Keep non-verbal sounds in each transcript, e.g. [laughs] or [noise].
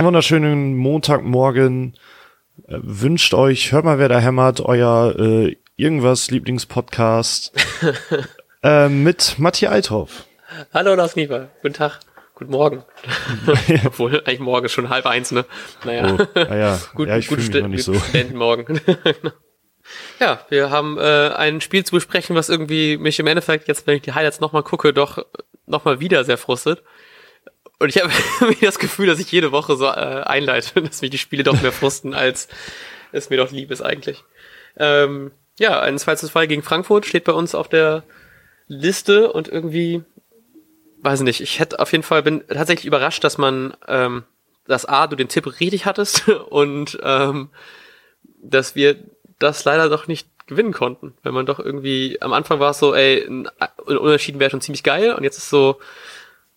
Einen wunderschönen Montagmorgen. Äh, wünscht euch, hört mal, wer da hämmert, euer äh, irgendwas Lieblingspodcast [laughs] äh, mit Matthias Althoff. Hallo Lars Niefer, guten Tag, guten Morgen. [laughs] Obwohl, eigentlich morgen ist schon halb eins, ne? Naja, oh, ah ja. [laughs] gut, ja, ich gut noch nicht so. Studentenmorgen. ja, wir haben äh, ein Spiel zu besprechen, was irgendwie mich im Endeffekt jetzt, wenn ich die Highlights nochmal gucke, doch nochmal wieder sehr frustet. Und ich habe [laughs] das Gefühl, dass ich jede Woche so äh, einleite, [laughs] dass mich die Spiele doch mehr frusten, als es mir doch lieb ist eigentlich. Ähm, ja, ein 2 zu 2 gegen Frankfurt steht bei uns auf der Liste und irgendwie, weiß nicht, ich hätte auf jeden Fall, bin tatsächlich überrascht, dass man, ähm, dass A, du den Tipp richtig hattest [laughs] und ähm, dass wir das leider doch nicht gewinnen konnten. Wenn man doch irgendwie, am Anfang war es so, ey, ein, Unentschieden wäre schon ziemlich geil und jetzt ist so,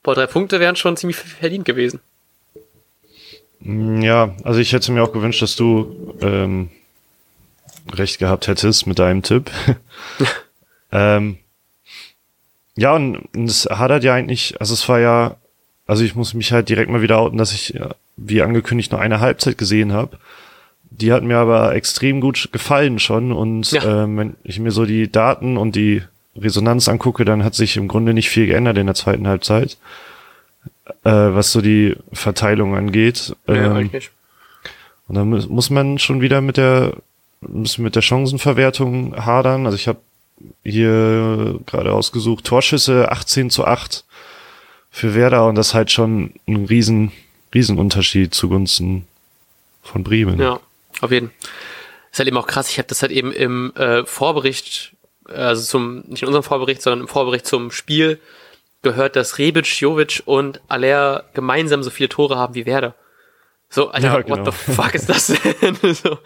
boah, drei Punkte wären schon ziemlich verdient gewesen. Ja, also ich hätte mir auch gewünscht, dass du ähm, recht gehabt hättest mit deinem Tipp. [laughs] ähm, ja, und, und es hat halt ja eigentlich, also es war ja, also ich muss mich halt direkt mal wieder outen, dass ich, wie angekündigt, nur eine Halbzeit gesehen habe. Die hat mir aber extrem gut gefallen schon und ja. ähm, wenn ich mir so die Daten und die Resonanz angucke, dann hat sich im Grunde nicht viel geändert in der zweiten Halbzeit, äh, was so die Verteilung angeht. Ja, ähm, und dann muss man schon wieder mit der müssen mit der Chancenverwertung hadern. Also ich habe hier gerade ausgesucht Torschüsse 18 zu 8 für Werder und das halt schon ein riesen Riesenunterschied zugunsten von Bremen. Ja, auf jeden. Fall. Ist halt eben auch krass. Ich habe das halt eben im äh, Vorbericht also zum, nicht in unserem Vorbericht, sondern im Vorbericht zum Spiel gehört, dass Rebic, Jovic und Aller gemeinsam so viele Tore haben wie Werder. So, Alter, ja, genau. what the fuck ist das denn? [laughs] so,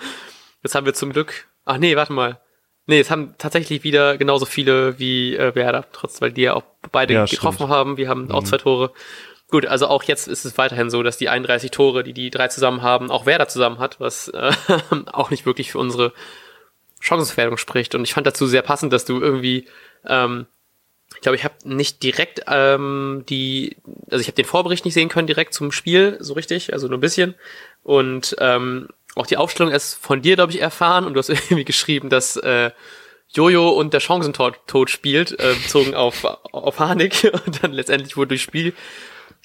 jetzt haben wir zum Glück, ach nee, warte mal. Nee, es haben tatsächlich wieder genauso viele wie äh, Werder, trotz, weil die ja auch beide ja, getroffen stimmt. haben. Wir haben mhm. auch zwei Tore. Gut, also auch jetzt ist es weiterhin so, dass die 31 Tore, die die drei zusammen haben, auch Werder zusammen hat, was äh, [laughs] auch nicht wirklich für unsere Chancengefährdung spricht. Und ich fand dazu sehr passend, dass du irgendwie, ähm, ich glaube, ich habe nicht direkt ähm, die, also ich habe den Vorbericht nicht sehen können direkt zum Spiel, so richtig, also nur ein bisschen. Und ähm, auch die Aufstellung ist von dir, glaube ich, erfahren und du hast [laughs] irgendwie geschrieben, dass äh, Jojo und der Chancentod spielt, äh, bezogen auf, auf Harnik. [laughs] Und dann letztendlich wurde durch Spiel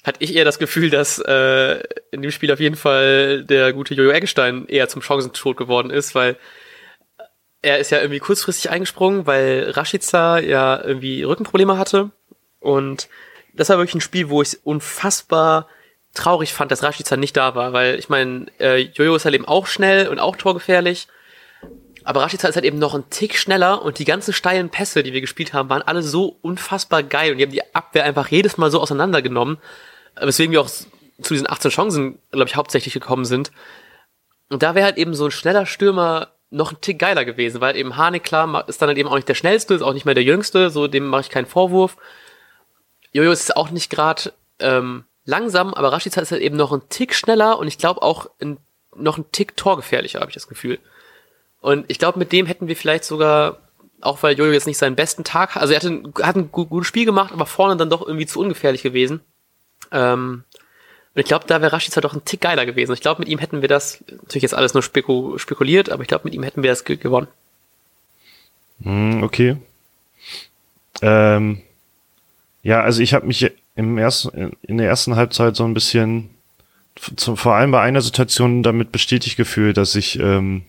hatte ich eher das Gefühl, dass äh, in dem Spiel auf jeden Fall der gute Jojo Eggestein eher zum Chancentod geworden ist, weil er ist ja irgendwie kurzfristig eingesprungen, weil Rashica ja irgendwie Rückenprobleme hatte. Und das war wirklich ein Spiel, wo ich unfassbar traurig fand, dass Rashica nicht da war, weil ich meine, äh, Jojo ist halt eben auch schnell und auch torgefährlich. Aber Rashica ist halt eben noch ein Tick schneller und die ganzen steilen Pässe, die wir gespielt haben, waren alle so unfassbar geil und die haben die Abwehr einfach jedes Mal so auseinandergenommen, weswegen wir auch zu diesen 18 Chancen, glaube ich, hauptsächlich gekommen sind. Und da wäre halt eben so ein schneller Stürmer noch ein Tick geiler gewesen, weil eben Hane klar ist dann halt eben auch nicht der schnellste, ist auch nicht mehr der jüngste, so dem mache ich keinen Vorwurf. Jojo ist auch nicht gerade ähm, langsam, aber Rashica ist halt eben noch ein Tick schneller und ich glaube auch ein, noch ein Tick torgefährlicher, habe ich das Gefühl. Und ich glaube, mit dem hätten wir vielleicht sogar, auch weil Jojo jetzt nicht seinen besten Tag, also er hat ein, hat ein gutes Spiel gemacht, aber vorne dann doch irgendwie zu ungefährlich gewesen. Ähm, und ich glaube, da wäre Rashica doch ein Tick geiler gewesen. Ich glaube, mit ihm hätten wir das, natürlich jetzt alles nur speku spekuliert, aber ich glaube, mit ihm hätten wir das gewonnen. Hm, okay. Ähm, ja, also ich habe mich im ersten, in der ersten Halbzeit so ein bisschen, zu, vor allem bei einer Situation damit bestätigt gefühlt, dass ich ähm,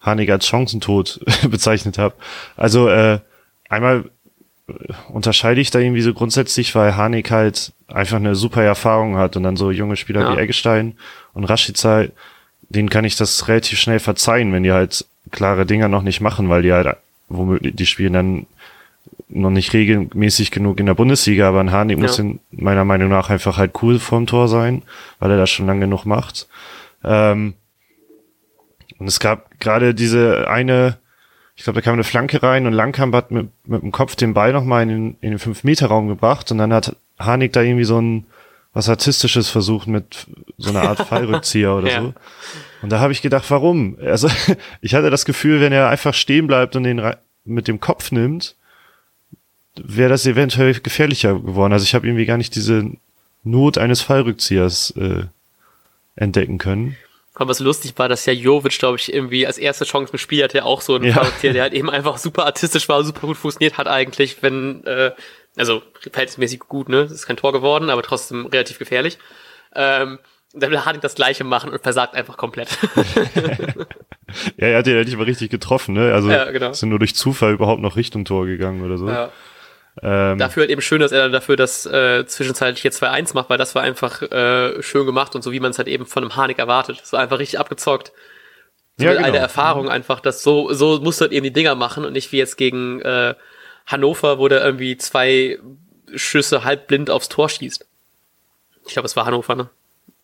Hanig als Chancentod [laughs] bezeichnet habe. Also äh, einmal unterscheide ich da irgendwie so grundsätzlich, weil Hanik halt einfach eine super Erfahrung hat und dann so junge Spieler ja. wie Eggestein und Rashica, denen kann ich das relativ schnell verzeihen, wenn die halt klare Dinger noch nicht machen, weil die halt womöglich, die spielen dann noch nicht regelmäßig genug in der Bundesliga, aber ein Hanik ja. muss in meiner Meinung nach einfach halt cool vorm Tor sein, weil er das schon lange genug macht. Ähm, und es gab gerade diese eine ich glaube, da kam eine Flanke rein und Langkamp hat mit, mit dem Kopf den Ball nochmal in den, in den 5-Meter-Raum gebracht und dann hat Hanik da irgendwie so ein was Artistisches versucht mit so einer Art [laughs] Fallrückzieher oder ja. so. Und da habe ich gedacht, warum? Also [laughs] ich hatte das Gefühl, wenn er einfach stehen bleibt und den mit dem Kopf nimmt, wäre das eventuell gefährlicher geworden. Also ich habe irgendwie gar nicht diese Not eines Fallrückziehers äh, entdecken können. Und was lustig war, dass ja Jovic, glaube ich, irgendwie als erste Chance im Spiel hatte, auch so einen Ja. Charakter, der halt [laughs] eben einfach super artistisch war, super gut funktioniert hat eigentlich, wenn, äh, also verhältnismäßig gut, ne? Ist kein Tor geworden, aber trotzdem relativ gefährlich. Ähm, dann will Harding das gleiche machen und versagt einfach komplett. [laughs] Ja, er hat den ja nicht mal richtig getroffen, ne? Also Ja, genau. ja nur durch Zufall überhaupt noch Richtung Tor gegangen oder so. ja. Ähm, Dafür halt eben schön, dass er dann dafür das äh, zwischenzeitlich hier 2-1 macht, weil das war einfach äh, schön gemacht und so wie man es halt eben von einem Harnik erwartet. Das war einfach richtig abgezockt. So Ja, eine genau. Erfahrung einfach, dass so, so musst du halt eben die Dinger machen und nicht wie jetzt gegen äh, Hannover, wo der irgendwie zwei Schüsse halb blind aufs Tor schießt. Ich glaube, es war Hannover, ne?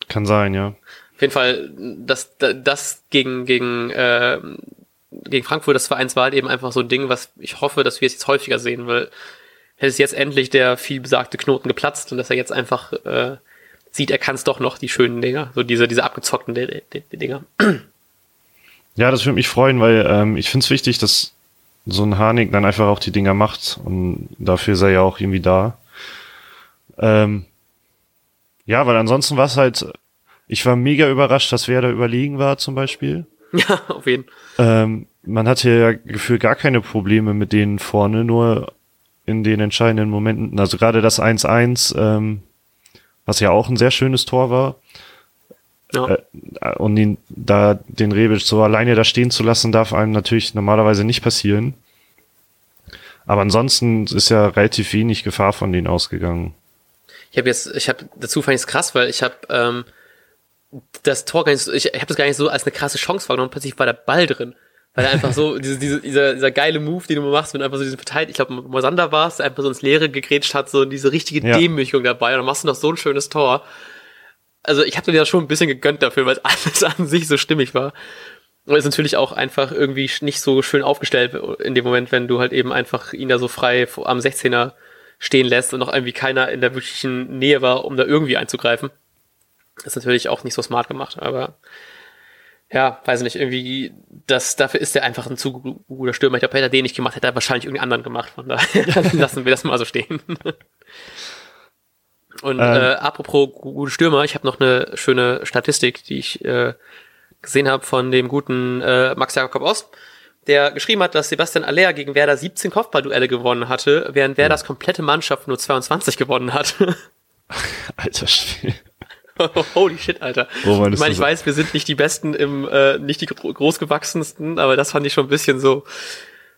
kann sein, ja. Auf jeden Fall, das, das gegen, gegen, äh, gegen Frankfurt, das 2-1 war halt eben einfach so ein Ding, was ich hoffe, dass wir es jetzt häufiger sehen, weil hätte es jetzt endlich der viel besagte Knoten geplatzt und dass er jetzt einfach äh, sieht, er kann es doch noch, die schönen Dinger, so diese, diese abgezockten Di- Di- Di- Dinger. Ja, das würde mich freuen, weil ähm, ich finde es wichtig, dass so ein Harnik dann einfach auch die Dinger macht und dafür ist er ja auch irgendwie da. Ähm, ja, weil ansonsten war es halt, ich war mega überrascht, dass Werder überlegen war zum Beispiel. [laughs] Ja, auf jeden. Ähm, man hatte ja gefühlt gar keine Probleme mit denen vorne, nur in den entscheidenden Momenten, also gerade das 1-1, ähm, was ja auch ein sehr schönes Tor war, Ja. äh, und ihn, da den Rebic so alleine da stehen zu lassen, darf einem natürlich normalerweise nicht passieren. Aber ansonsten ist ja relativ wenig Gefahr von denen ausgegangen. Ich habe jetzt, ich habe dazu fand ich es krass, weil ich habe ähm, das Tor gar nicht so, ich, ich habe das gar nicht so als eine krasse Chance wahrgenommen, plötzlich war der Ball drin. Weil er einfach so, [laughs] diese, diese, dieser, dieser geile Move, den du machst, wenn du einfach so diesen verteilt, ich glaube, Mosander war es, der einfach so ins Leere gegrätscht hat, so diese richtige Ja. Demütigung dabei und dann machst du noch so ein schönes Tor. Also ich habe dir das schon ein bisschen gegönnt dafür, weil es [laughs] alles an sich so stimmig war. Und ist natürlich auch einfach irgendwie nicht so schön aufgestellt in dem Moment, wenn du halt eben einfach ihn da so frei am 16er stehen lässt und noch irgendwie keiner in der wirklichen Nähe war, um da irgendwie einzugreifen. ist natürlich auch nicht so smart gemacht, aber ja, weiß nicht, irgendwie, das, dafür ist er einfach ein zu gu- guter Stürmer. Ich glaube, hätte er den nicht gemacht, hätte er wahrscheinlich irgendeinen anderen gemacht. Von daher [laughs] [laughs] lassen wir das mal so stehen. [laughs] Und Ähm. äh, apropos gu- gute Stürmer, ich habe noch eine schöne Statistik, die ich äh, gesehen habe von dem guten äh, Max Jakob Ost, der geschrieben hat, dass Sebastian Aller gegen Werder 17 Kopfballduelle gewonnen hatte, während Werders komplette Mannschaft nur 22 gewonnen hat. Alter Schwede. [laughs] Holy shit, Alter. Oh ich meine, ich weiß, wir sind nicht die Besten im, äh, nicht die gro- großgewachsensten, aber das fand ich schon ein bisschen so,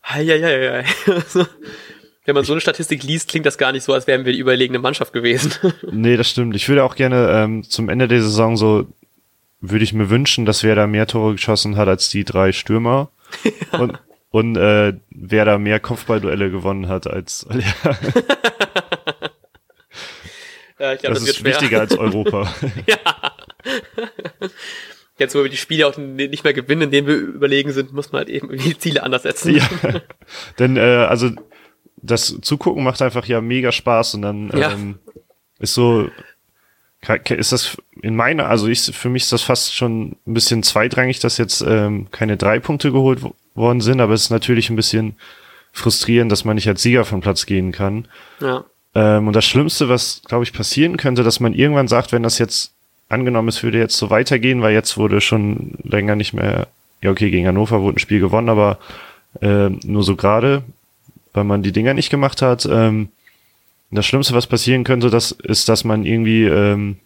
heieiei. [laughs] Wenn man so eine Statistik liest, klingt das gar nicht so, als wären wir die überlegene Mannschaft gewesen. [laughs] Nee, das stimmt. Ich würde auch gerne ähm, zum Ende der Saison so, würde ich mir wünschen, dass wer da mehr Tore geschossen hat als die drei Stürmer. Und, und äh, wer da mehr Kopfballduelle gewonnen hat als ja, ja, ich glaube, das das, ist wichtiger als [laughs] Europa. Jetzt, wo wir die Spiele auch nicht mehr gewinnen, in denen wir überlegen sind, muss man halt eben die Ziele anders setzen. ja. [laughs] Denn äh, also das Zugucken macht einfach ja mega Spaß und dann Ja. ähm, ist so ist das in meiner, also ich für mich ist das fast schon ein bisschen zweitrangig, dass jetzt ähm, keine drei Punkte geholt wo- worden sind, aber es ist natürlich ein bisschen frustrierend, dass man nicht als Sieger vom Platz gehen kann. ja. Ähm, und das Schlimmste, was, glaube ich, passieren könnte, dass man irgendwann sagt, wenn das jetzt angenommen, es würde jetzt so weitergehen, weil jetzt wurde schon länger nicht mehr, ja okay, gegen Hannover wurde ein Spiel gewonnen, aber ähm, nur so gerade, weil man die Dinger nicht gemacht hat. Ähm, das Schlimmste, was passieren könnte, das ist, dass man irgendwie ähm,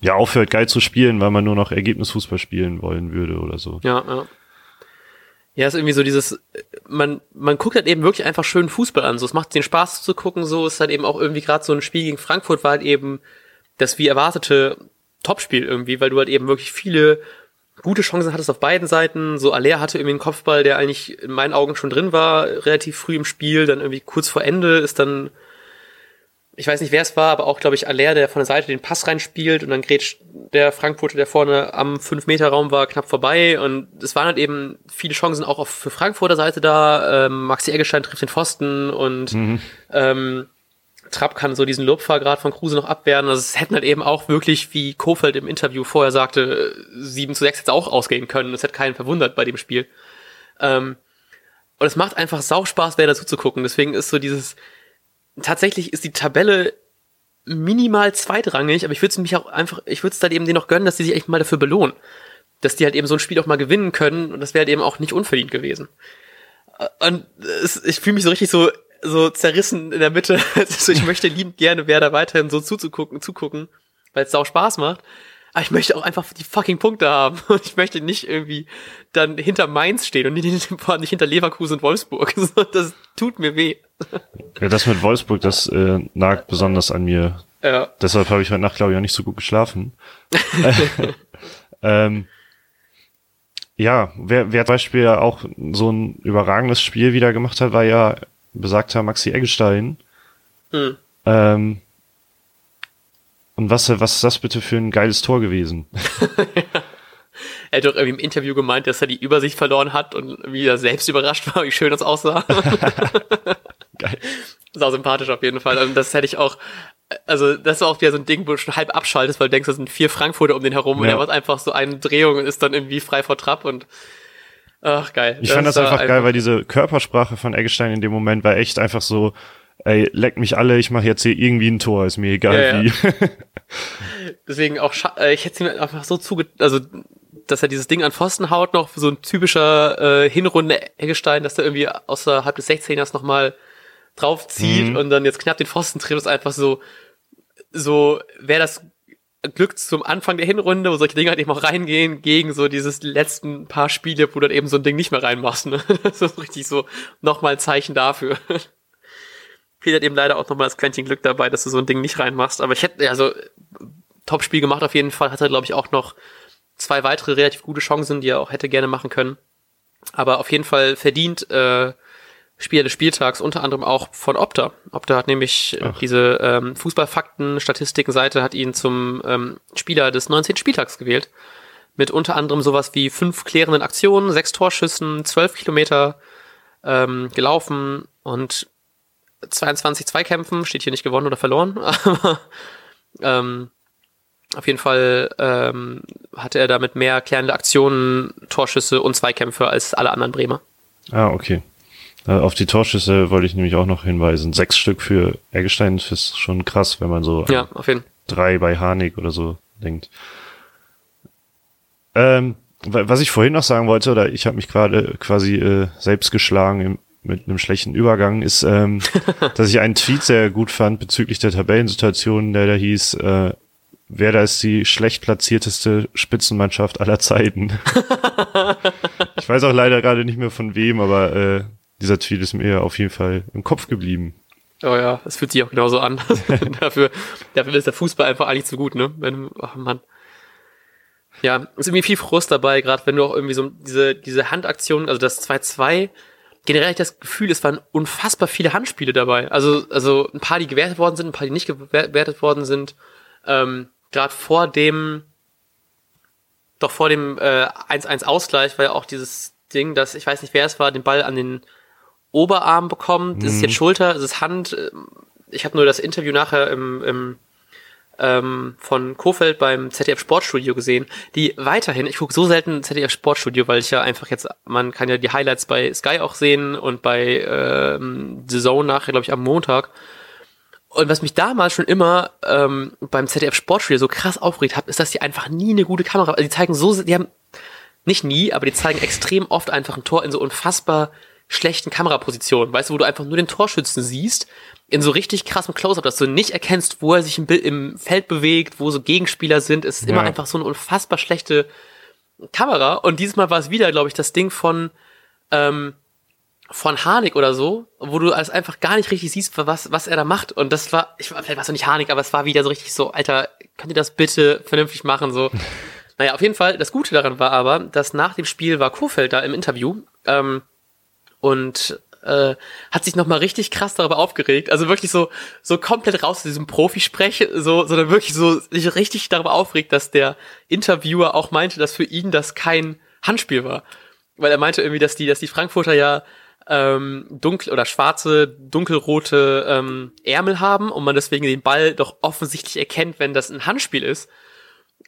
ja aufhört, geil zu spielen, weil man nur noch Ergebnisfußball spielen wollen würde oder so. Ja, ja. Ja, ist irgendwie so dieses, man, man guckt halt eben wirklich einfach schön Fußball an. So, es macht den Spaß zu gucken. So ist halt eben auch irgendwie gerade so ein Spiel gegen Frankfurt war halt eben das wie erwartete Topspiel irgendwie, weil du halt eben wirklich viele gute Chancen hattest auf beiden Seiten. So Aller hatte irgendwie einen Kopfball, der eigentlich in meinen Augen schon drin war, relativ früh im Spiel. Dann irgendwie kurz vor Ende ist dann ich weiß nicht, wer es war, aber auch, glaube ich, Aller, der von der Seite den Pass reinspielt und dann grätscht der Frankfurter, der vorne am 5-Meter-Raum war, knapp vorbei. Und es waren halt eben viele Chancen auch auf, für Frankfurter Seite da. Ähm, Maxi Eggestein trifft den Pfosten und ähm, Trapp kann so diesen Lobfahrgrad von Kruse noch abwehren. Also es hätten halt eben auch wirklich, wie Kofeld im Interview vorher sagte, 7 zu 6 jetzt auch ausgehen können. Das hätte keinen verwundert bei dem Spiel. Ähm, und es macht einfach Sauspaß, wer dazu zu gucken. Deswegen ist so dieses, tatsächlich ist die Tabelle minimal zweitrangig, aber ich würde es mich auch einfach, ich würde es dann eben denen noch gönnen, dass die sich echt mal dafür belohnen. Dass die halt eben so ein Spiel auch mal gewinnen können und das wäre halt eben auch nicht unverdient gewesen. Und es, ich fühle mich so richtig so, so zerrissen in der Mitte. [laughs] Also ich möchte liebend gerne Werder weiterhin so zuzugucken, zugucken, weil es auch Spaß macht. Aber ich möchte auch einfach die fucking Punkte haben. Und [laughs] ich möchte nicht irgendwie dann hinter Mainz stehen und nicht, [laughs] nicht hinter Leverkusen und Wolfsburg. [laughs] Das tut mir weh. Ja, das mit Wolfsburg, das äh, nagt besonders an mir. Ja. Deshalb habe ich heute Nacht, glaube ich, auch nicht so gut geschlafen. ähm, ja, wer, wer zum Beispiel auch so ein überragendes Spiel wieder gemacht hat, war ja besagter Maxi Eggestein. Hm. Ähm, und was, was ist das bitte für ein geiles Tor gewesen? [laughs] er hat doch irgendwie im Interview gemeint, dass er die Übersicht verloren hat und wieder selbst überrascht war, wie schön das aussah. [laughs] Geil. Sau sympathisch auf jeden Fall. Und das hätte ich auch, also das war auch wieder so ein Ding, wo du schon halb abschaltest, weil du denkst, da sind vier Frankfurter um den herum ja. und er macht einfach so eine Drehung und ist dann irgendwie frei vor Trab und ach geil. Ich das fand das einfach geil, einfach weil diese Körpersprache von Eggestein in dem Moment war echt einfach so, ey, leck mich alle, ich mache jetzt hier irgendwie ein Tor, ist mir egal ja, wie. [laughs] [laughs] Deswegen auch, äh, ich hätte ihm einfach so zuge, also dass er dieses Ding an Pfosten haut, noch so ein typischer äh, Hinrunde Eggestein, dass er irgendwie außerhalb des 16ers nochmal draufzieht mhm. und dann jetzt knapp den Pfosten trifft, ist einfach so, so wäre das Glück zum Anfang der Hinrunde, wo solche Dinge halt eben auch reingehen, gegen so dieses letzten paar Spiele, wo du dann eben so ein Ding nicht mehr reinmachst. Ne? [laughs] Das ist richtig so nochmal ein Zeichen dafür. Fehlt halt eben leider auch nochmal das Quäntchen Glück dabei, dass du so ein Ding nicht reinmachst. Aber ich hätte, also, Top-Spiel gemacht auf jeden Fall. Hatte, glaube ich, auch noch zwei weitere relativ gute Chancen, die er auch hätte gerne machen können. Aber auf jeden Fall verdient äh, Spieler des Spieltags, unter anderem auch von Opta. Opta hat nämlich Ach. diese ähm, Fußballfakten, Statistiken-Seite hat ihn zum ähm, Spieler des 19. Spieltags gewählt. Mit unter anderem sowas wie fünf klärenden Aktionen, sechs Torschüssen, zwölf Kilometer ähm, gelaufen und 22 Zweikämpfen, steht hier nicht gewonnen oder verloren, [laughs] aber ähm, auf jeden Fall ähm, hatte er damit mehr klärende Aktionen, Torschüsse und Zweikämpfe als alle anderen Bremer. Ah, okay. Äh, auf die Torschüsse wollte ich nämlich auch noch hinweisen. Sechs Stück für Eggestein ist schon krass, wenn man so ja, auf jeden. drei bei Harnik oder so denkt. Ähm, was ich vorhin noch sagen wollte, oder ich habe mich gerade quasi äh, selbst geschlagen im, mit einem schlechten Übergang, ist, ähm, [laughs] dass ich einen Tweet sehr gut fand bezüglich der Tabellensituation, der da hieß, äh, Werder ist die schlecht platzierteste Spitzenmannschaft aller Zeiten. [laughs] ich weiß auch leider gerade nicht mehr von wem, aber äh, dieser Tweet ist mir auf jeden Fall im Kopf geblieben. Oh ja, es fühlt sich auch genauso an. [laughs] dafür, dafür ist der Fußball einfach eigentlich zu gut, ne? Wenn, oh Mann. Ja, ist irgendwie viel Frust dabei, gerade wenn du auch irgendwie so diese, diese Handaktion, also das 2-2, generell ich das Gefühl, es waren unfassbar viele Handspiele dabei. Also, also ein paar, die gewertet worden sind, ein paar, die nicht gewertet worden sind. Ähm, gerade vor dem, doch vor dem äh, 1-1 Ausgleich war ja auch dieses Ding, dass, ich weiß nicht, wer es war, den Ball an den Oberarm bekommt. Mhm. Ist es jetzt Schulter, ist es Hand? Ich habe nur das Interview nachher im, im ähm, von Kofeld beim ZDF Sportstudio gesehen, die weiterhin, ich gucke so selten ZDF Sportstudio, weil ich ja einfach jetzt, man kann ja die Highlights bei Sky auch sehen und bei ähm, The Zone nachher, glaube ich, am Montag. Und was mich damals schon immer ähm, beim ZDF Sportstudio so krass aufgeregt hat, ist, dass die einfach nie eine gute Kamera, also die zeigen so, die haben nicht nie, aber die zeigen extrem oft einfach ein Tor in so unfassbar schlechten Kamerapositionen, weißt du, wo du einfach nur den Torschützen siehst, in so richtig krassem Close-Up, dass du nicht erkennst, wo er sich im, im Feld bewegt, wo so Gegenspieler sind. Es ist ja. immer einfach so eine unfassbar schlechte Kamera. Und dieses Mal war es wieder, glaube ich, das Ding von, ähm, von Harnik oder so, wo du alles einfach gar nicht richtig siehst, was, was er da macht. Und das war, ich, vielleicht war es nicht Harnik, aber es war wieder so richtig so, Alter, könnt ihr das bitte vernünftig machen, so. [laughs] naja, auf jeden Fall, das Gute daran war aber, dass nach dem Spiel war Kofeld da im Interview, ähm, und äh, hat sich nochmal richtig krass darüber aufgeregt. Also wirklich so, so komplett raus aus diesem Profisprech, so, sondern wirklich so sich richtig darüber aufregt, dass der Interviewer auch meinte, dass für ihn das kein Handspiel war. Weil er meinte irgendwie, dass die, dass die Frankfurter ja ähm, dunkel oder schwarze, dunkelrote ähm, Ärmel haben und man deswegen den Ball doch offensichtlich erkennt, wenn das ein Handspiel ist.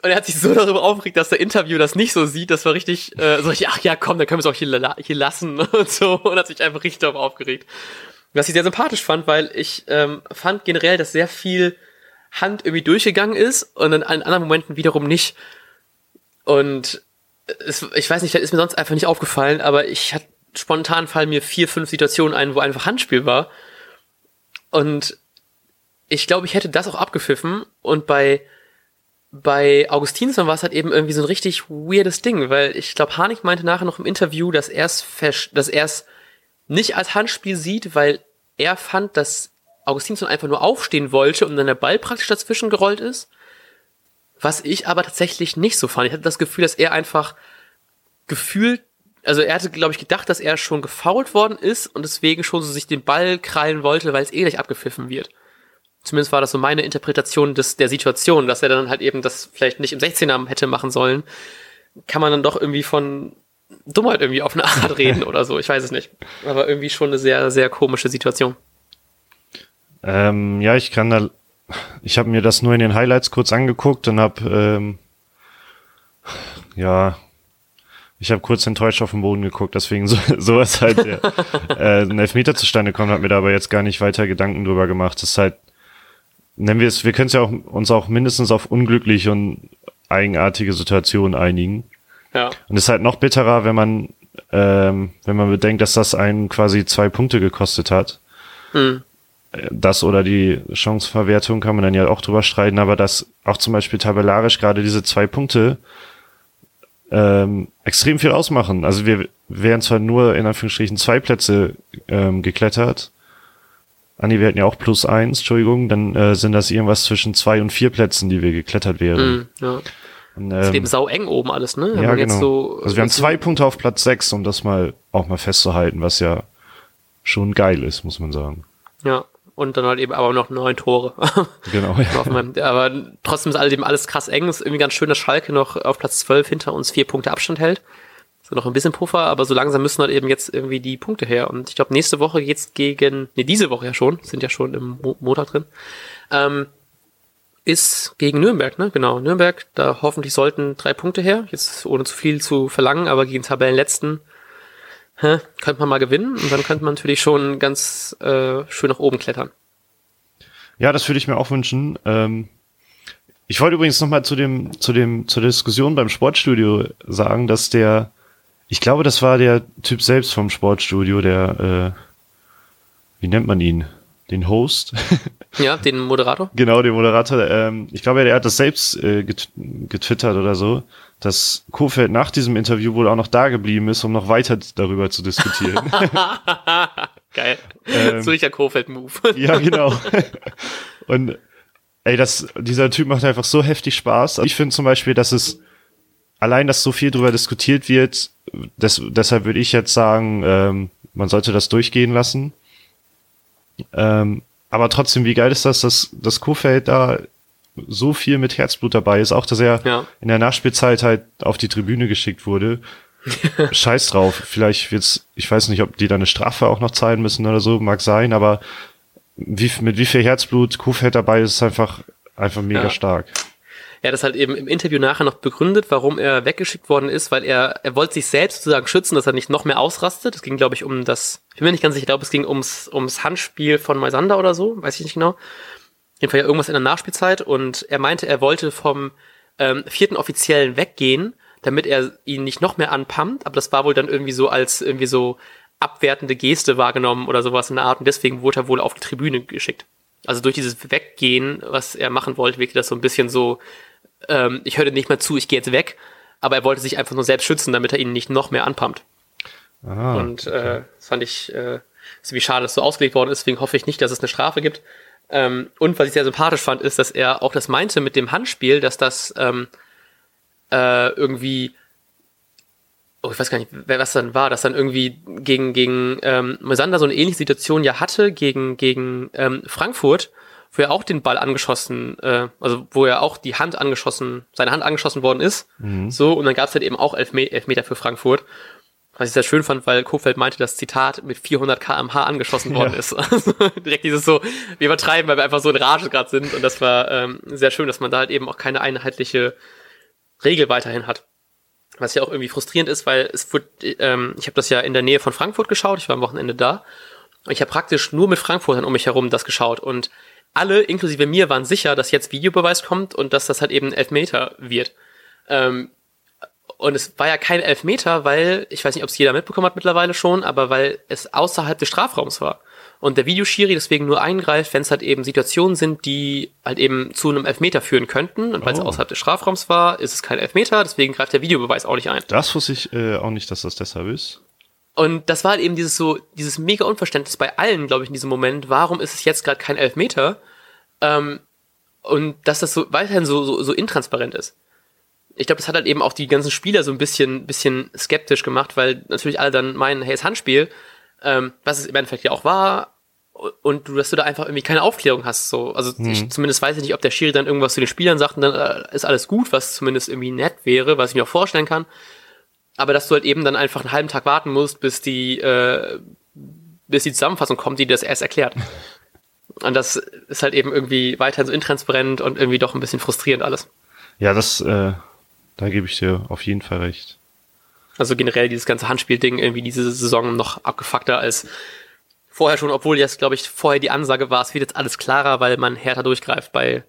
Und er hat sich so darüber aufgeregt, dass der Interview das nicht so sieht. Das war richtig, äh, so richtig, ach ja, komm, dann können wir es auch hier, hier lassen [laughs] und so. Und hat sich einfach richtig darüber aufgeregt. Was ich sehr sympathisch fand, weil ich ähm, fand generell, dass sehr viel Hand irgendwie durchgegangen ist und in anderen Momenten wiederum nicht. Und es, ich weiß nicht, das ist mir sonst einfach nicht aufgefallen, aber ich hatte spontan fallen mir vier, fünf Situationen ein, wo einfach Handspiel war. Und ich glaube, ich hätte das auch abgepfiffen und bei bei Augustinsson war es halt eben irgendwie so ein richtig weirdes Ding, weil ich glaube, Harnik meinte nachher noch im Interview, dass er es dass er es nicht als Handspiel sieht, weil er fand, dass Augustinsson einfach nur aufstehen wollte und dann der Ball praktisch dazwischen gerollt ist. Was ich aber tatsächlich nicht so fand. Ich hatte das Gefühl, dass er einfach gefühlt, also er hatte, glaube ich, gedacht, dass er schon gefoult worden ist und deswegen schon so sich den Ball krallen wollte, weil es eh gleich abgepfiffen wird. Zumindest war das so meine Interpretation des, der Situation, dass er dann halt eben das vielleicht nicht im 16er hätte machen sollen. Kann man dann doch irgendwie von Dummheit irgendwie auf eine Art [laughs] reden oder so. Ich weiß es nicht. Aber irgendwie schon eine sehr, sehr komische Situation. Ähm, ja, ich kann da ich habe mir das nur in den Highlights kurz angeguckt und habe ähm, ja ich habe kurz enttäuscht auf den Boden geguckt, deswegen [laughs] so, sowas halt der, äh, ein Elfmeter zustande kommt, hat mir da aber jetzt gar nicht weiter Gedanken drüber gemacht. Das ist halt, nennen wir es, wir können es ja auch, uns auch mindestens auf unglückliche und eigenartige Situationen einigen. Ja. Und es ist halt noch bitterer, wenn man, ähm, wenn man bedenkt, dass das einen quasi zwei Punkte gekostet hat. Mhm das oder die Chanceverwertung kann man dann ja auch drüber streiten, aber dass auch zum Beispiel tabellarisch gerade diese zwei Punkte ähm, extrem viel ausmachen. Also wir wären zwar nur in Anführungsstrichen zwei Plätze ähm, geklettert. Andi, wir hatten ja auch plus eins, Entschuldigung, dann äh, sind das irgendwas zwischen zwei und vier Plätzen, die wir geklettert wären. Mm, ja. Und, ähm, ist eben sau eng oben alles, ne? Ja, genau. So, also wir haben zwei Punkte auf Platz sechs, um das mal auch mal festzuhalten, was ja schon geil ist, muss man sagen. Ja, und dann halt eben aber noch neun Tore. [laughs] Genau. [laughs] Ja. aber trotzdem ist alledem alles krass eng. Ist irgendwie ganz schön, dass Schalke noch auf Platz 12 hinter uns vier Punkte Abstand hält. So noch ein bisschen Puffer, aber so langsam müssen halt eben jetzt irgendwie die Punkte her. Und ich glaube, nächste Woche geht's gegen, nee, diese Woche ja schon, sind ja schon im Mo Montag drin, ähm, ist gegen Nürnberg, ne? Genau, Nürnberg, da hoffentlich sollten drei Punkte her. Jetzt ohne zu viel zu verlangen, aber gegen Tabellenletzten hä, könnte man mal gewinnen und dann könnte man natürlich schon ganz äh, schön nach oben klettern. Ja, das würde ich mir auch wünschen. Ähm, ich wollte übrigens noch mal zu dem, zu dem, zur Diskussion beim Sportstudio sagen, dass der, ich glaube, das war der Typ selbst vom Sportstudio, der, äh, wie nennt man ihn? Den Host? [laughs] Ja, den Moderator? genau, den Moderator. Ähm, ich glaube, der hat das selbst äh, getwittert oder so, dass Kofeld nach diesem Interview wohl auch noch da geblieben ist, um noch weiter darüber zu diskutieren. [laughs] Geil. Ähm, so Kofeld-Move. ja, genau. [laughs] Und ey, das, dieser Typ macht einfach so heftig Spaß. Ich finde zum Beispiel, dass es allein, dass so viel darüber diskutiert wird, das, deshalb würde ich jetzt sagen, ähm, man sollte das durchgehen lassen. Ähm, aber trotzdem, wie geil ist das, dass das Kofeld da so viel mit Herzblut dabei ist, auch dass er ja. in der Nachspielzeit halt auf die Tribüne geschickt wurde. [laughs] Scheiß drauf. Vielleicht wird's, ich weiß nicht, ob die da eine Strafe auch noch zahlen müssen oder so, mag sein, aber wie, mit wie viel Herzblut Kuhfeld dabei ist, ist einfach, einfach mega ja. stark. Er hat das halt eben im Interview nachher noch begründet, warum er weggeschickt worden ist, weil er, er wollte sich selbst sozusagen schützen, dass er nicht noch mehr ausrastet. Es ging, glaube ich, um das, ich bin mir nicht ganz sicher, ich glaube, es ging ums, ums Handspiel von Moisander oder so, weiß ich nicht genau. Jedenfalls ja irgendwas in der Nachspielzeit und er meinte, er wollte vom ähm, vierten Offiziellen weggehen, damit er ihn nicht noch mehr anpumpt, aber das war wohl dann irgendwie so als irgendwie so abwertende Geste wahrgenommen oder sowas in der Art und deswegen wurde er wohl auf die Tribüne geschickt. Also durch dieses Weggehen, was er machen wollte, wirkte das so ein bisschen so, ähm, ich höre nicht mehr zu, ich gehe jetzt weg, aber er wollte sich einfach nur selbst schützen, damit er ihn nicht noch mehr anpumpt. Ah, und äh, das fand ich äh, ist wie schade, dass so ausgelegt worden ist, deswegen hoffe ich nicht, dass es eine Strafe gibt. Ähm, und was ich sehr sympathisch fand, ist, dass er auch das meinte mit dem Handspiel, dass das ähm, äh, irgendwie, oh, ich weiß gar nicht, wer was dann war, dass dann irgendwie gegen, gegen ähm, Moisander so eine ähnliche Situation ja hatte, gegen, gegen ähm, Frankfurt, wo er auch den Ball angeschossen, äh, also wo er auch die Hand angeschossen, seine Hand angeschossen worden ist. Mhm. So, und dann gab es halt eben auch Elfmeter für Frankfurt. Was ich sehr schön fand, weil Kofeld meinte, das Zitat mit 400 kmh angeschossen worden ja. ist. [laughs] Also direkt dieses so, wir übertreiben, weil wir einfach so in Rage gerade sind. Und das war ähm, sehr schön, dass man da halt eben auch keine einheitliche Regel weiterhin hat. Was ja auch irgendwie frustrierend ist, weil es wird, ähm, ich habe das ja in der Nähe von Frankfurt geschaut, ich war am Wochenende da. Und ich habe praktisch nur mit Frankfurtern um mich herum das geschaut. Und alle, inklusive mir, waren sicher, dass jetzt Videobeweis kommt und dass das halt eben Elfmeter wird. Ähm, und es war ja kein Elfmeter, weil, ich weiß nicht, ob es jeder mitbekommen hat mittlerweile schon, aber weil es außerhalb des Strafraums war. Und der Videoschiri deswegen nur eingreift, wenn es halt eben Situationen sind, die halt eben zu einem Elfmeter führen könnten. Und weil es Oh. außerhalb des Strafraums war, ist es kein Elfmeter, deswegen greift der Videobeweis auch nicht ein. Das wusste ich äh, auch nicht, dass das deshalb ist. Und das war halt eben dieses so, dieses mega Unverständnis bei allen, glaube ich, in diesem Moment. Warum ist es jetzt gerade kein Elfmeter? Ähm, und dass das so weiterhin so, so, so intransparent ist. Ich glaube, das hat halt eben auch die ganzen Spieler so ein bisschen, bisschen skeptisch gemacht, weil natürlich alle dann meinen, hey, es ist Handspiel, ähm, was es im Endeffekt ja auch war, und du, dass du da einfach irgendwie keine Aufklärung hast. So. Also ich zumindest weiß ich nicht, ob der Schiri dann irgendwas zu den Spielern sagt und dann äh, ist alles gut, was zumindest irgendwie nett wäre, was ich mir auch vorstellen kann. Aber dass du halt eben dann einfach einen halben Tag warten musst, bis die, äh, bis die Zusammenfassung kommt, die dir das erst erklärt. Und das ist halt eben irgendwie weiterhin so intransparent und irgendwie doch ein bisschen frustrierend alles. Ja, das, äh, da gebe ich dir auf jeden Fall recht. Also generell dieses ganze Handspielding irgendwie diese Saison noch abgefuckter als vorher schon, obwohl jetzt, glaube ich, vorher die Ansage war, es wird jetzt alles klarer, weil man härter durchgreift bei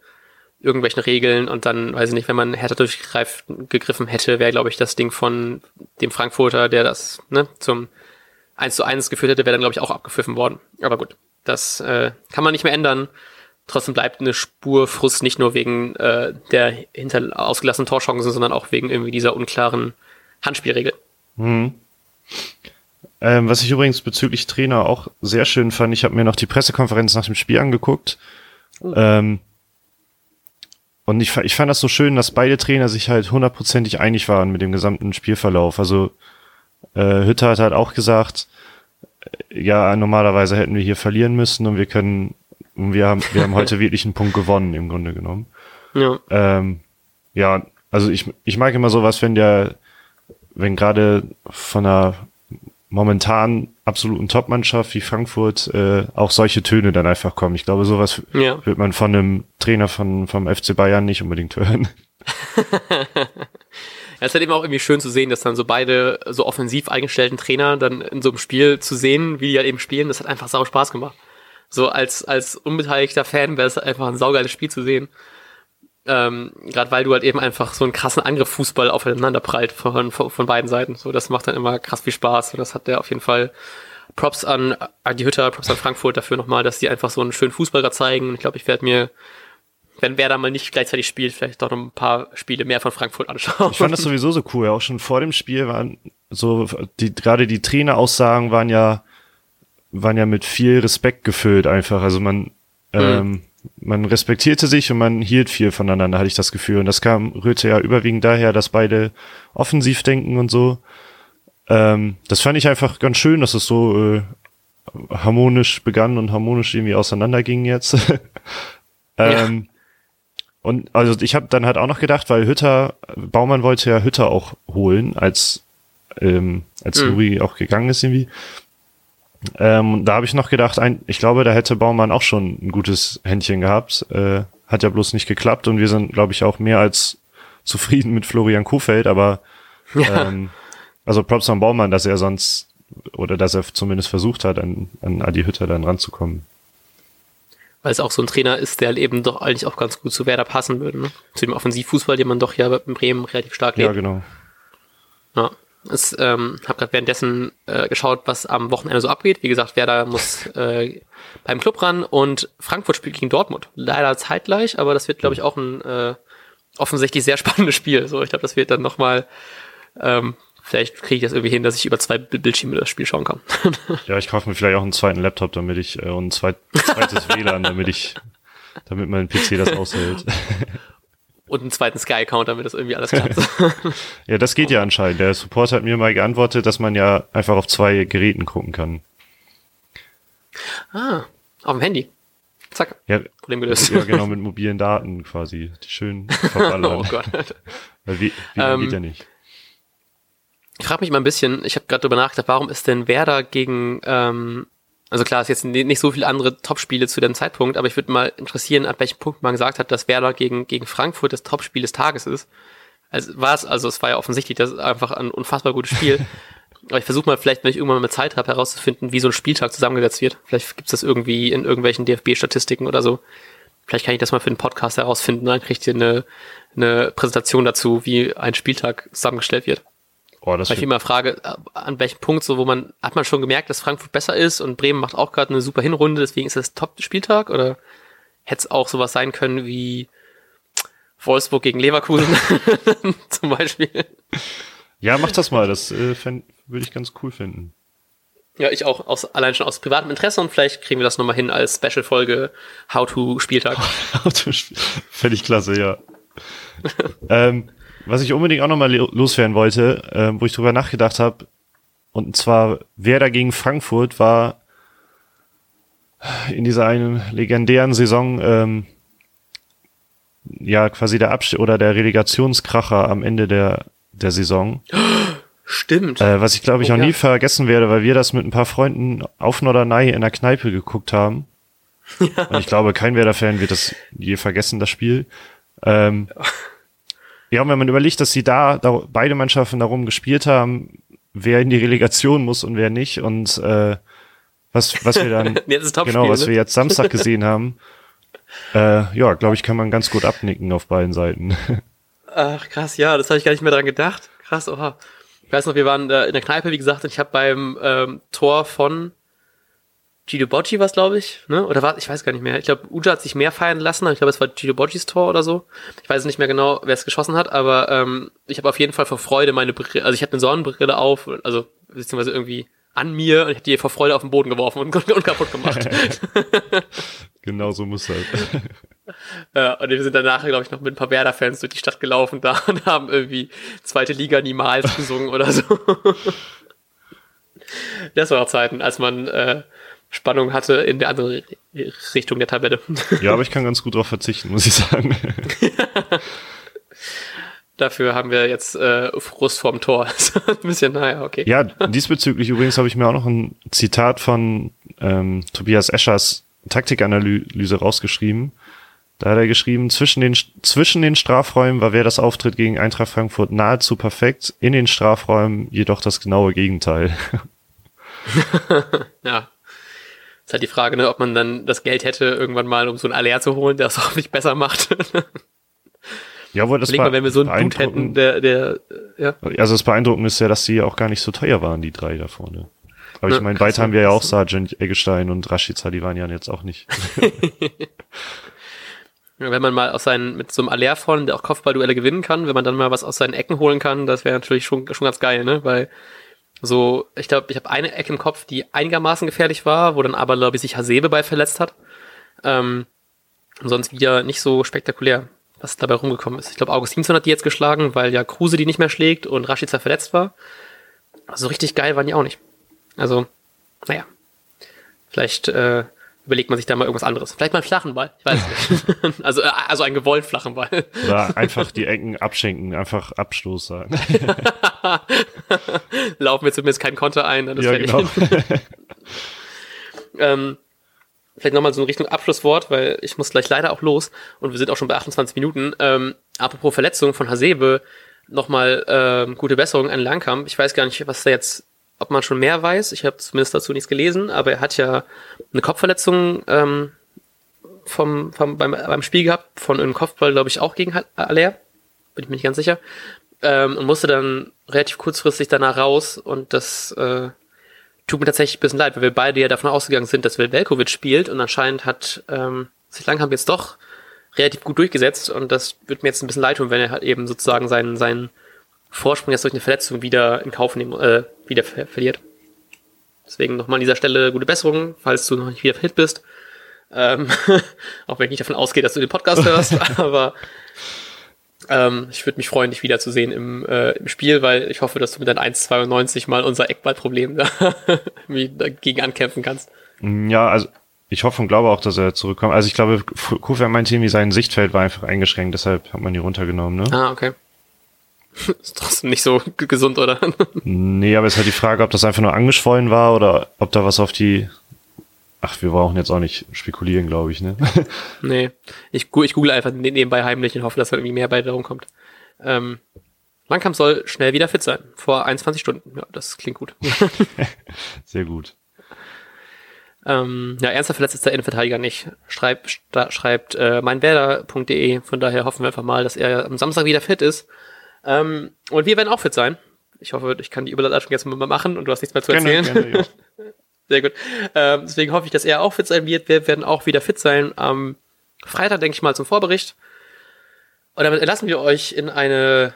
irgendwelchen Regeln und dann, weiß ich nicht, wenn man härter durchgreift, gegriffen hätte, wäre, glaube ich, das Ding von dem Frankfurter, der das ne, zum 1 zu 1 geführt hätte, wäre dann, glaube ich, auch abgepfiffen worden. Aber gut, das äh, kann man nicht mehr ändern. Trotzdem bleibt eine Spur Frust nicht nur wegen äh, der hinter ausgelassenen Torchancen, sondern auch wegen irgendwie dieser unklaren Handspielregel. Mhm. Ähm, was ich übrigens bezüglich Trainer auch sehr schön fand, ich habe mir noch die Pressekonferenz nach dem Spiel angeguckt. Ähm, und ich, ich fand das so schön, dass beide Trainer sich halt hundertprozentig einig waren mit dem gesamten Spielverlauf. Also äh, Hütter hat halt auch gesagt, äh, ja, normalerweise hätten wir hier verlieren müssen und wir können, wir haben, wir haben heute [laughs] wirklich einen Punkt gewonnen, im Grunde genommen. Ja. Ähm, ja, also ich, ich mag immer sowas, wenn der, wenn gerade von einer momentan absoluten Top-Mannschaft wie Frankfurt äh, auch solche Töne dann einfach kommen. Ich glaube, sowas Ja. wird man von einem Trainer von, vom FC Bayern nicht unbedingt hören. [laughs] Ja, es ist halt eben auch irgendwie schön zu sehen, dass dann so beide so offensiv eingestellten Trainer dann in so einem Spiel zu sehen, wie die halt eben spielen, das hat einfach sau Spaß gemacht. So als, als unbeteiligter Fan wäre es einfach ein saugeiles Spiel zu sehen. Ähm, Gerade weil du halt eben einfach so einen krassen Angriff Fußball aufeinander prallt von, von, von beiden Seiten. So, das macht dann immer krass viel Spaß. Und das hat der auf jeden Fall Props an Adi Hütter, Props an Frankfurt dafür nochmal, dass die einfach so einen schönen Fußball da zeigen. Ich glaube, ich werde mir, wenn wer da mal nicht gleichzeitig spielt, vielleicht doch noch ein paar Spiele mehr von Frankfurt anschauen. Ich fand das sowieso so cool. Auch schon vor dem Spiel waren so, die, gerade die Traineraussagen waren ja, waren ja mit viel Respekt gefüllt einfach. Also man, ähm, man respektierte sich und man hielt viel voneinander, hatte ich das Gefühl. Und das kam, rührte ja überwiegend daher, dass beide offensiv denken und so. Ähm, das fand ich einfach ganz schön, dass es so äh, harmonisch begann und harmonisch irgendwie auseinanderging jetzt. [laughs] ähm, Und also ich habe dann halt auch noch gedacht, weil Hütter, Baumann wollte ja Hütter auch holen, als ähm, als Mhm. Nuri auch gegangen ist irgendwie. Ähm, und da habe ich noch gedacht, ein, ich glaube, da hätte Baumann auch schon ein gutes Händchen gehabt. Äh, hat ja bloß nicht geklappt und wir sind, glaube ich, auch mehr als [laughs] zufrieden mit Florian Kofeld, aber Ja. ähm, also Props an Baumann, dass er sonst oder dass er zumindest versucht hat, an, an Adi Hütter dann ranzukommen. Weil es auch so ein Trainer ist, der halt eben doch eigentlich auch ganz gut zu Werder passen würde. Ne? Zu dem Offensivfußball, den man doch ja in Bremen relativ stark Ja, lebt. genau. Ja. Es, ähm, habe gerade währenddessen äh, geschaut, was am Wochenende so abgeht. Wie gesagt, Werder muss äh, beim Club ran und Frankfurt spielt gegen Dortmund. Leider zeitgleich, aber das wird, glaube ich, auch ein äh, offensichtlich sehr [laughs] spannendes Spiel. So, ich glaube, das wird dann nochmal, ähm, vielleicht kriege ich das irgendwie hin, dass ich über zwei Bild- Bildschirme das Spiel schauen kann. [laughs] Ja, ich kaufe mir vielleicht auch einen zweiten Laptop, damit ich äh, und ein zweit, zweites [laughs] WLAN, damit ich, damit mein PC das aushält. Und einen zweiten Sky-Account, damit das irgendwie alles klappt. [laughs] ja, das geht ja anscheinend. Der Support hat mir mal geantwortet, dass man ja einfach auf zwei Geräten gucken kann. ah, auf dem Handy. Zack, Ja, Problem gelöst. ja genau, mit mobilen Daten quasi. Die schön [laughs] verballern. oh Gott. Weil wie, wie ähm, geht ja nicht. Ich frage mich mal ein bisschen, ich habe gerade drüber nachgedacht, warum ist denn Werder gegen, ähm, also klar, es ist jetzt ni- nicht so viele andere Topspiele zu dem Zeitpunkt, aber ich würde mal interessieren, an welchem Punkt man gesagt hat, dass Werder gegen, gegen Frankfurt das Topspiel des Tages ist. Also war es, also es war ja offensichtlich, das ist einfach ein unfassbar gutes Spiel. [laughs] Aber ich versuche mal vielleicht, wenn ich irgendwann mal Zeit habe, herauszufinden, wie so ein Spieltag zusammengesetzt wird. Vielleicht gibt's das irgendwie in irgendwelchen DFB-Statistiken oder so. Vielleicht kann ich das mal für den Podcast herausfinden. Dann kriegt ihr eine, eine Präsentation dazu, wie ein Spieltag zusammengestellt wird. Oh, das Weil ich immer frage, an welchem Punkt, so wo man, hat man schon gemerkt, dass Frankfurt besser ist und Bremen macht auch gerade eine super Hinrunde, deswegen ist das Top-Spieltag oder hätte es auch sowas sein können wie Wolfsburg gegen Leverkusen [laughs] zum Beispiel? Ja, mach das mal, das äh, würde ich ganz cool finden. Ja, ich auch, aus, allein schon aus privatem Interesse und vielleicht kriegen wir das nochmal hin als Special-Folge How to Spieltag. [laughs] How to Fände ich klasse, ja. [laughs] ähm, was ich unbedingt auch nochmal loswerden wollte, äh, wo ich drüber nachgedacht habe, und zwar, wer dagegen Frankfurt war in dieser einen legendären Saison, ähm, ja, quasi der Abstieg oder der Relegationskracher am Ende der, der Saison. Stimmt. Äh, was ich glaube ich oh, auch ja. nie vergessen werde, weil wir das mit ein paar Freunden auf Norderney in der Kneipe geguckt haben. [laughs] Ja. Und ich glaube, kein Werder-Fan wird das je vergessen, das Spiel. Ähm, ja, [laughs] und wenn man überlegt, dass sie da, da beide Mannschaften darum gespielt haben, wer in die Relegation muss und wer nicht und äh, was, was wir dann [laughs] genau, was ne? wir jetzt Samstag gesehen haben, [laughs] äh, ja, glaube ich, kann man ganz gut abnicken auf beiden Seiten. [laughs] Ach krass, ja, das habe ich gar nicht mehr dran gedacht. Krass, oha. Ich weiß noch, wir waren da in der Kneipe, wie gesagt, und ich habe beim ähm, Tor von Gido Bocci was, glaube ich, ne? Oder war, ich weiß gar nicht mehr. Ich glaube, Uja hat sich mehr feiern lassen, aber ich glaube, es war Gido Boccis Tor oder so. Ich weiß nicht mehr genau, wer es geschossen hat, aber ähm, ich habe auf jeden Fall vor Freude meine Brille, also ich hatte eine Sonnenbrille auf, also beziehungsweise irgendwie an mir und ich habe die vor Freude auf den Boden geworfen und, [laughs] und kaputt gemacht. [laughs] genau so muss halt. [laughs] Ja, und wir sind danach, glaube ich, noch mit ein paar Werder-Fans durch die Stadt gelaufen da und haben irgendwie zweite Liga niemals gesungen oder so. Das war auch Zeiten, als man äh, Spannung hatte in der anderen Richtung der Tabelle. [laughs] Ja, aber ich kann ganz gut darauf verzichten, muss ich sagen. [laughs] Dafür haben wir jetzt äh, Frust vorm Tor. [laughs] ein bisschen, naja, okay. Ja, diesbezüglich übrigens habe ich mir auch noch ein Zitat von ähm, Tobias Eschers Taktikanalyse rausgeschrieben. Da hat er geschrieben, zwischen den, zwischen den Strafräumen war wer das Auftritt gegen Eintracht Frankfurt nahezu perfekt, in den Strafräumen jedoch das genaue Gegenteil. ja. Ist halt die Frage, ne, ob man dann das Geld hätte, irgendwann mal, um so ein Aller zu holen, der es [laughs] auch nicht besser macht. ja, wo das Überleg mal, wenn wir so einen Dude hätten, der, der, ja. Also das Beeindruckende ist ja, dass sie auch gar nicht so teuer waren, die drei da vorne. Aber ich meine, weiter haben wir ja auch Sargent Eggestein und Rashica, die waren ja jetzt auch nicht. [laughs] wenn man mal aus seinen, mit so einem Aller vorne, der auch Kopfballduelle gewinnen kann, wenn man dann mal was aus seinen Ecken holen kann, das wäre natürlich schon, schon ganz geil, ne? Weil so, ich glaube, ich habe eine Ecke im Kopf, die einigermaßen gefährlich war, wo dann aber, glaube ich, sich Hasebe bei verletzt hat. Ähm, und sonst wieder nicht so spektakulär, was dabei rumgekommen ist. Ich glaube, Augustinsson hat die jetzt geschlagen, weil ja Kruse die nicht mehr schlägt und Rashica verletzt war. Also richtig geil waren die auch nicht. Also, naja. Vielleicht äh, überlegt man sich da mal irgendwas anderes. Vielleicht mal einen flachen Ball, ich weiß nicht. [laughs] also, äh, also einen gewollt flachen Ball. Oder einfach die Ecken abschenken, einfach Abstoß sagen. [laughs] Laufen wir zumindest keinen Konter ein, dann ist ja. Genau. [laughs] ähm, vielleicht nochmal so ein Richtung Abschlusswort, weil ich muss gleich leider auch los und wir sind auch schon bei 28 Minuten. Ähm, apropos Verletzung von Hasebe, nochmal ähm, gute Besserung an Langkamp. Ich weiß gar nicht, was da jetzt ob man schon mehr weiß. Ich habe zumindest dazu nichts gelesen, aber er hat ja eine Kopfverletzung ähm, vom, vom, beim, beim Spiel gehabt, von einem Kopfball, glaube ich, auch gegen Aller. Bin ich mir nicht ganz sicher. Ähm, und musste dann relativ kurzfristig danach raus und das äh, tut mir tatsächlich ein bisschen leid, weil wir beide ja davon ausgegangen sind, dass Velkovic spielt und anscheinend hat ähm, sich Langham jetzt doch relativ gut durchgesetzt und das wird mir jetzt ein bisschen leid tun, wenn er halt eben sozusagen seinen, seinen Vorsprung jetzt durch eine Verletzung wieder in Kauf nehmen, äh, wieder ver verliert. Deswegen nochmal an dieser Stelle gute Besserung, falls du noch nicht wieder fit bist. Ähm, [laughs] auch wenn ich nicht davon ausgehe, dass du den Podcast hörst, [laughs] aber ähm, ich würde mich freuen, dich wiederzusehen im, äh, im Spiel, weil ich hoffe, dass du mit deinen 1,92 mal unser Eckballproblem da [laughs] dagegen ankämpfen kannst. Ja, also ich hoffe und glaube auch, dass er zurückkommt. Also ich glaube, Kufa meinte irgendwie, sein Sichtfeld war einfach eingeschränkt, deshalb hat man die runtergenommen, ne? Ah, okay. [laughs] Ist trotzdem nicht so gesund, oder? nee, aber es ist halt die Frage, ob das einfach nur angeschwollen war oder ob da was auf die. Ach, wir brauchen jetzt auch nicht spekulieren, glaube ich, ne? [laughs] nee. Ich, ich google einfach nebenbei heimlich und hoffe, dass da irgendwie mehr bei darum kommt. Ähm, Langkamp soll schnell wieder fit sein. Vor 21 Stunden. Ja, das klingt gut. [laughs] Sehr gut. Ähm, ja, ernsthaft verletzt ist der Innenverteidiger nicht. Schreibt, schreibt äh, meinwerder.de. Von daher hoffen wir einfach mal, dass er am Samstag wieder fit ist. Ähm, und wir werden auch fit sein. Ich hoffe, ich kann die Überleitung jetzt mal machen und du hast nichts mehr zu erzählen. Gerne, gerne, ja. [laughs] Sehr gut. Ähm, deswegen hoffe ich, dass er auch fit sein wird. Wir werden auch wieder fit sein am Freitag, denke ich mal, zum Vorbericht. Und damit lassen wir euch in eine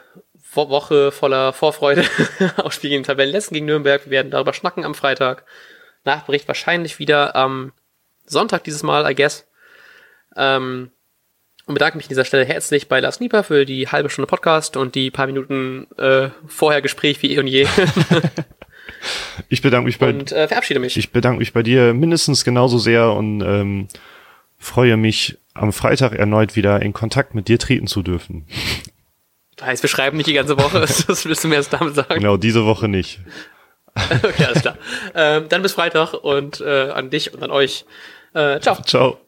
Woche voller Vorfreude [laughs] auf Spiel gegen Tabellenletzten gegen Nürnberg. Wir werden darüber schnacken am Freitag. Nachbericht wahrscheinlich wieder am Sonntag dieses Mal, I guess. Ähm, und bedanke mich an dieser Stelle herzlich bei Lars Nieper für die halbe Stunde Podcast und die paar Minuten äh, vorher Gespräch wie eh und je. [laughs] ich bedanke mich bei und äh, verabschiede mich. Ich bedanke mich bei dir mindestens genauso sehr und ähm, freue mich am Freitag erneut wieder in Kontakt mit dir treten zu dürfen. Das heißt, wir schreiben nicht die ganze Woche. [laughs] Das willst du mir jetzt damit sagen? Genau, diese Woche nicht. [laughs] okay, alles klar. Ähm, dann bis Freitag und äh, an dich und an euch. Äh, ciao. Ciao.